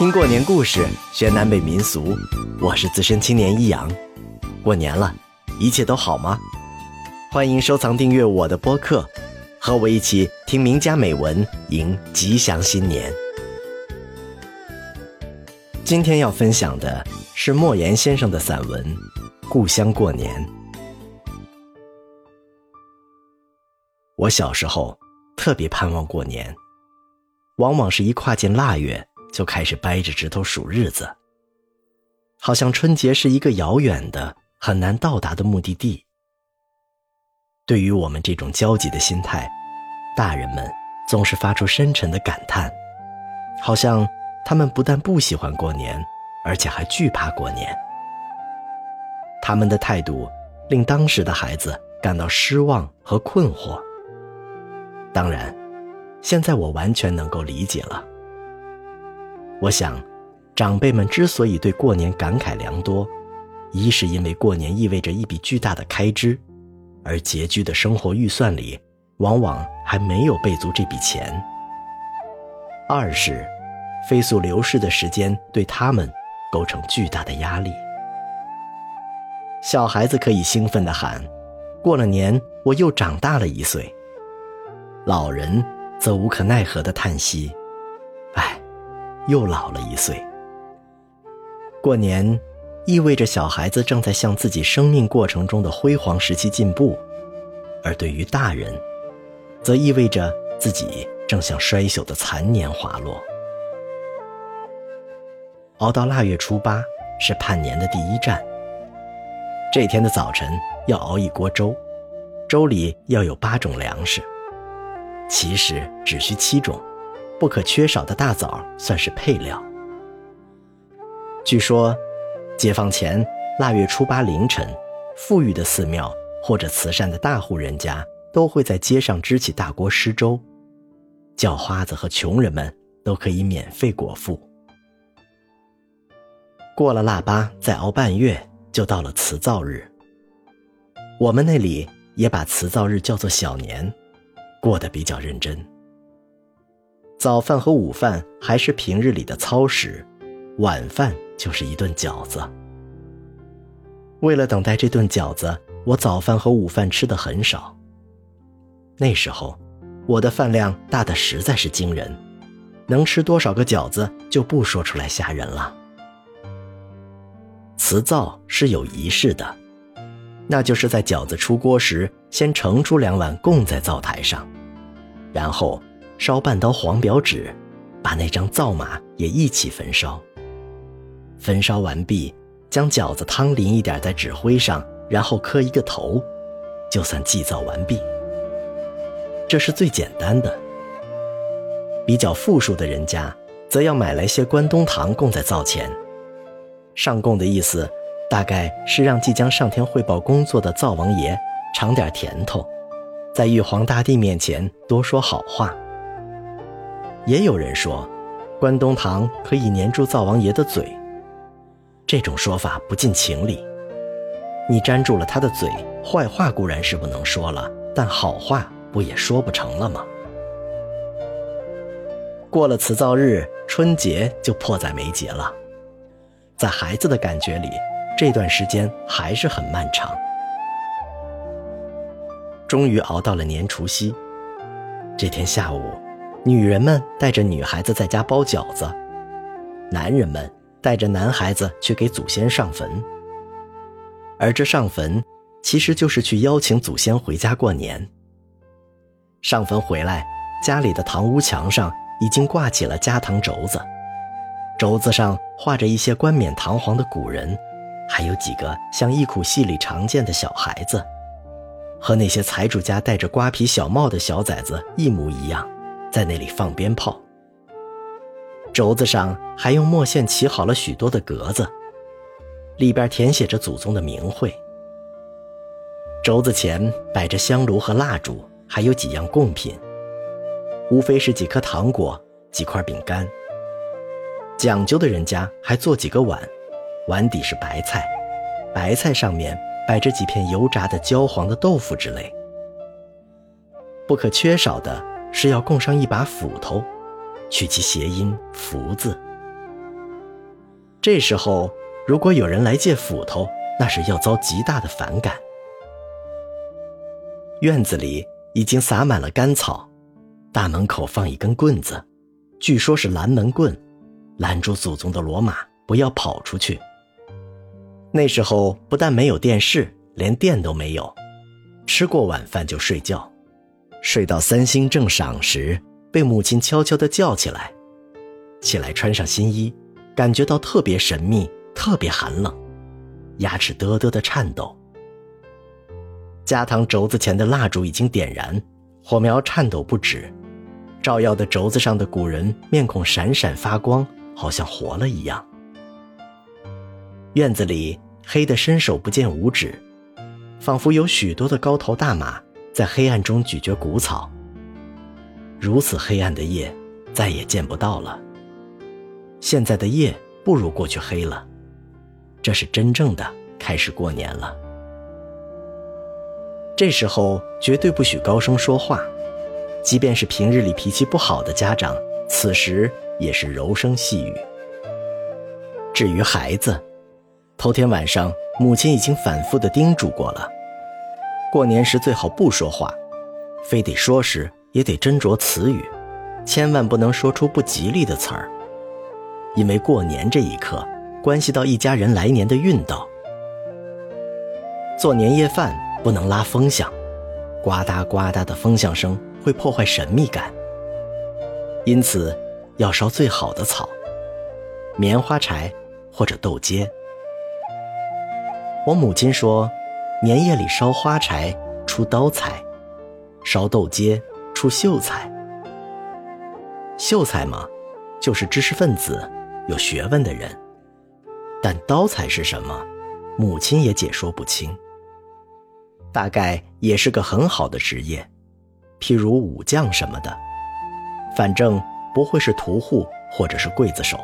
听过年故事，学南北民俗。我是资深青年一阳。过年了，一切都好吗？欢迎收藏订阅我的播客，和我一起听名家美文，迎吉祥新年。今天要分享的是莫言先生的散文《故乡过年》。我小时候特别盼望过年，往往是一跨进腊月。就开始掰着指头数日子，好像春节是一个遥远的、很难到达的目的地。对于我们这种焦急的心态，大人们总是发出深沉的感叹，好像他们不但不喜欢过年，而且还惧怕过年。他们的态度令当时的孩子感到失望和困惑。当然，现在我完全能够理解了。我想，长辈们之所以对过年感慨良多，一是因为过年意味着一笔巨大的开支，而拮据的生活预算里往往还没有备足这笔钱；二是飞速流逝的时间对他们构成巨大的压力。小孩子可以兴奋地喊：“过了年，我又长大了一岁。”老人则无可奈何地叹息。又老了一岁。过年，意味着小孩子正在向自己生命过程中的辉煌时期进步，而对于大人，则意味着自己正向衰朽的残年滑落。熬到腊月初八是盼年的第一站。这天的早晨要熬一锅粥，粥里要有八种粮食，其实只需七种。不可缺少的大枣算是配料。据说，解放前腊月初八凌晨，富裕的寺庙或者慈善的大户人家都会在街上支起大锅施粥，叫花子和穷人们都可以免费果腹。过了腊八，再熬半月，就到了辞灶日。我们那里也把辞灶日叫做小年，过得比较认真。早饭和午饭还是平日里的操食，晚饭就是一顿饺子。为了等待这顿饺子，我早饭和午饭吃的很少。那时候，我的饭量大的实在是惊人，能吃多少个饺子就不说出来吓人了。辞灶是有仪式的，那就是在饺子出锅时，先盛出两碗供在灶台上，然后。烧半刀黄表纸，把那张灶马也一起焚烧。焚烧完毕，将饺子汤淋一点在纸灰上，然后磕一个头，就算祭灶完毕。这是最简单的。比较富庶的人家，则要买来些关东糖供在灶前。上供的意思，大概是让即将上天汇报工作的灶王爷尝点甜头，在玉皇大帝面前多说好话。也有人说，关东糖可以粘住灶王爷的嘴。这种说法不近情理。你粘住了他的嘴，坏话固然是不能说了，但好话不也说不成了吗？过了辞灶日，春节就迫在眉睫了。在孩子的感觉里，这段时间还是很漫长。终于熬到了年除夕，这天下午。女人们带着女孩子在家包饺子，男人们带着男孩子去给祖先上坟。而这上坟，其实就是去邀请祖先回家过年。上坟回来，家里的堂屋墙上已经挂起了家堂轴子，轴子上画着一些冠冕堂皇的古人，还有几个像忆苦戏里常见的小孩子，和那些财主家戴着瓜皮小帽的小崽子一模一样。在那里放鞭炮，轴子上还用墨线起好了许多的格子，里边填写着祖宗的名讳。轴子前摆着香炉和蜡烛，还有几样贡品，无非是几颗糖果、几块饼干。讲究的人家还做几个碗，碗底是白菜，白菜上面摆着几片油炸的焦黄的豆腐之类。不可缺少的。是要供上一把斧头，取其谐音“福”字。这时候如果有人来借斧头，那是要遭极大的反感。院子里已经撒满了干草，大门口放一根棍子，据说是拦门棍，拦住祖宗的骡马不要跑出去。那时候不但没有电视，连电都没有，吃过晚饭就睡觉，睡到三星正晌时，被母亲悄悄地叫起来，起来穿上新衣，感觉到特别神秘，特别寒冷，牙齿嘚嘚的颤抖。家堂轴子前的蜡烛已经点燃，火苗颤抖不止，照耀的轴子上的古人面孔闪闪发光，好像活了一样。院子里黑得伸手不见五指，仿佛有许多的高头大马在黑暗中咀嚼谷草。如此黑暗的夜，再也见不到了。现在的夜不如过去黑了，这是真正的开始过年了。这时候绝对不许高声说话，即便是平日里脾气不好的家长，此时也是柔声细语。至于孩子，头天晚上母亲已经反复的叮嘱过了，过年时最好不说话，非得说时也得斟酌词语，千万不能说出不吉利的词儿，因为过年这一刻关系到一家人来年的运道。做年夜饭。不能拉风响，呱嗒呱嗒的风响声会破坏神秘感。因此，要烧最好的草，棉花柴或者豆秸。我母亲说，年夜里烧花柴出刀财，烧豆秸出秀才。秀才嘛，就是知识分子、有学问的人。但刀财是什么，母亲也解说不清。大概也是个很好的职业，譬如武将什么的，反正不会是屠户或者是刽子手。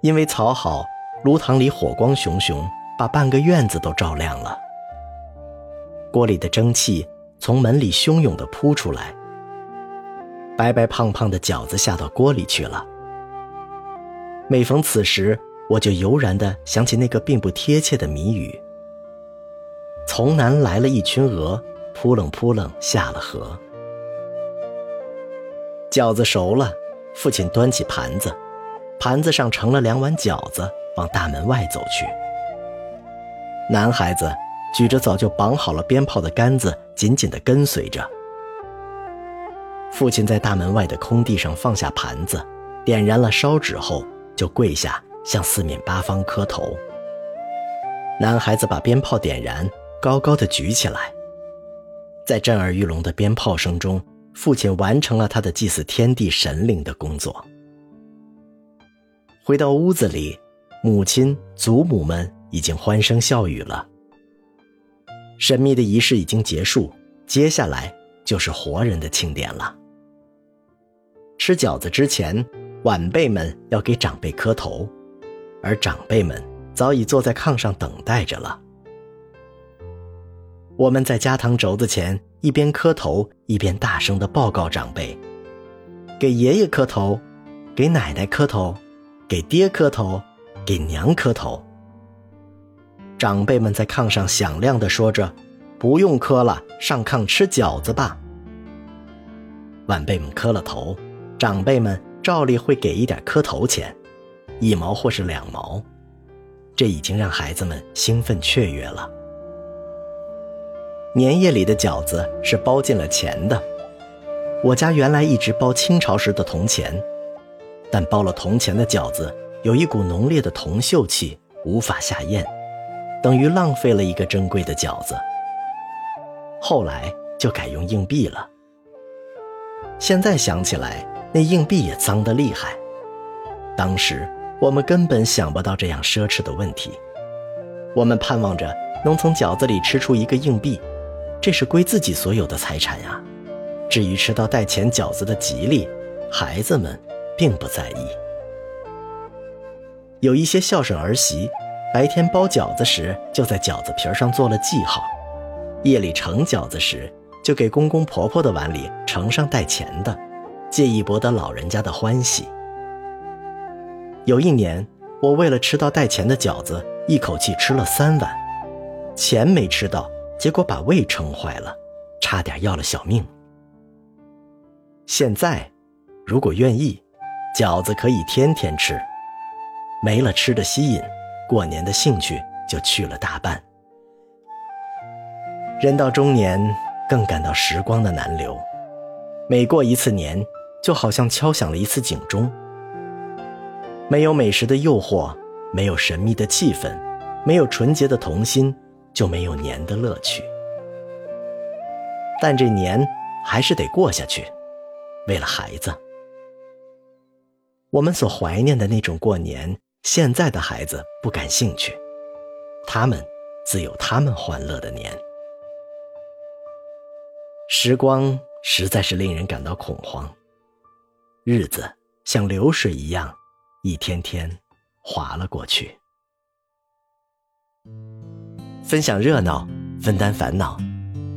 因为草好，炉膛里火光熊熊，把半个院子都照亮了。锅里的蒸汽从门里汹涌地扑出来，白白胖胖的饺子下到锅里去了。每逢此时，我就油然地想起那个并不贴切的谜语。从南来了一群鹅，扑棱扑棱下了河。饺子熟了，父亲端起盘子，盘子上盛了两碗饺子，往大门外走去。男孩子举着早就绑好了鞭炮的杆子，紧紧地跟随着。父亲在大门外的空地上放下盘子，点燃了烧纸后，就跪下向四面八方磕头。男孩子把鞭炮点燃。高高的举起来，在震耳欲聋的鞭炮声中，父亲完成了他的祭祀天地神灵的工作。回到屋子里，母亲、祖母们已经欢声笑语了。神秘的仪式已经结束，接下来就是活人的庆典了。吃饺子之前，晚辈们要给长辈磕头，而长辈们早已坐在炕上等待着了。我们在家堂轴子前一边磕头，一边大声的报告长辈：“给爷爷磕头，给奶奶磕头，给爹磕头，给娘磕头。”长辈们在炕上响亮的说着：“不用磕了，上炕吃饺子吧。”晚辈们磕了头，长辈们照例会给一点磕头钱，一毛或是两毛，这已经让孩子们兴奋雀跃了。年夜里的饺子是包进了钱的。我家原来一直包清朝时的铜钱，但包了铜钱的饺子有一股浓烈的铜锈气，无法下咽，等于浪费了一个珍贵的饺子。后来就改用硬币了。现在想起来，那硬币也脏得厉害。当时我们根本想不到这样奢侈的问题，我们盼望着能从饺子里吃出一个硬币。这是归自己所有的财产呀。至于吃到带钱饺子的吉利，孩子们并不在意。有一些孝顺儿媳，白天包饺子时就在饺子皮上做了记号，夜里盛饺子时就给公公婆婆的碗里盛上带钱的，借以博得老人家的欢喜。有一年，我为了吃到带钱的饺子，一口气吃了三碗，钱没吃到，结果把胃撑坏了，差点要了小命。现在，如果愿意，饺子可以天天吃，没了吃的吸引，过年的兴趣就去了大半。人到中年，更感到时光的难留。每过一次年，就好像敲响了一次警钟。没有美食的诱惑，没有神秘的气氛，没有纯洁的童心，就没有年的乐趣。但这年还是得过下去，为了孩子。我们所怀念的那种过年，现在的孩子不感兴趣，他们自有他们欢乐的年。时光实在是令人感到恐慌，日子像流水一样，一天天滑了过去。分享热闹，分担烦恼，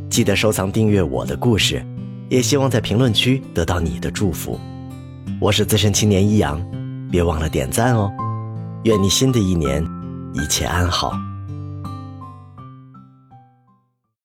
记得收藏订阅我的故事，也希望在评论区得到你的祝福。我是资深青年一阳，别忘了点赞哦。愿你新的一年一切安好。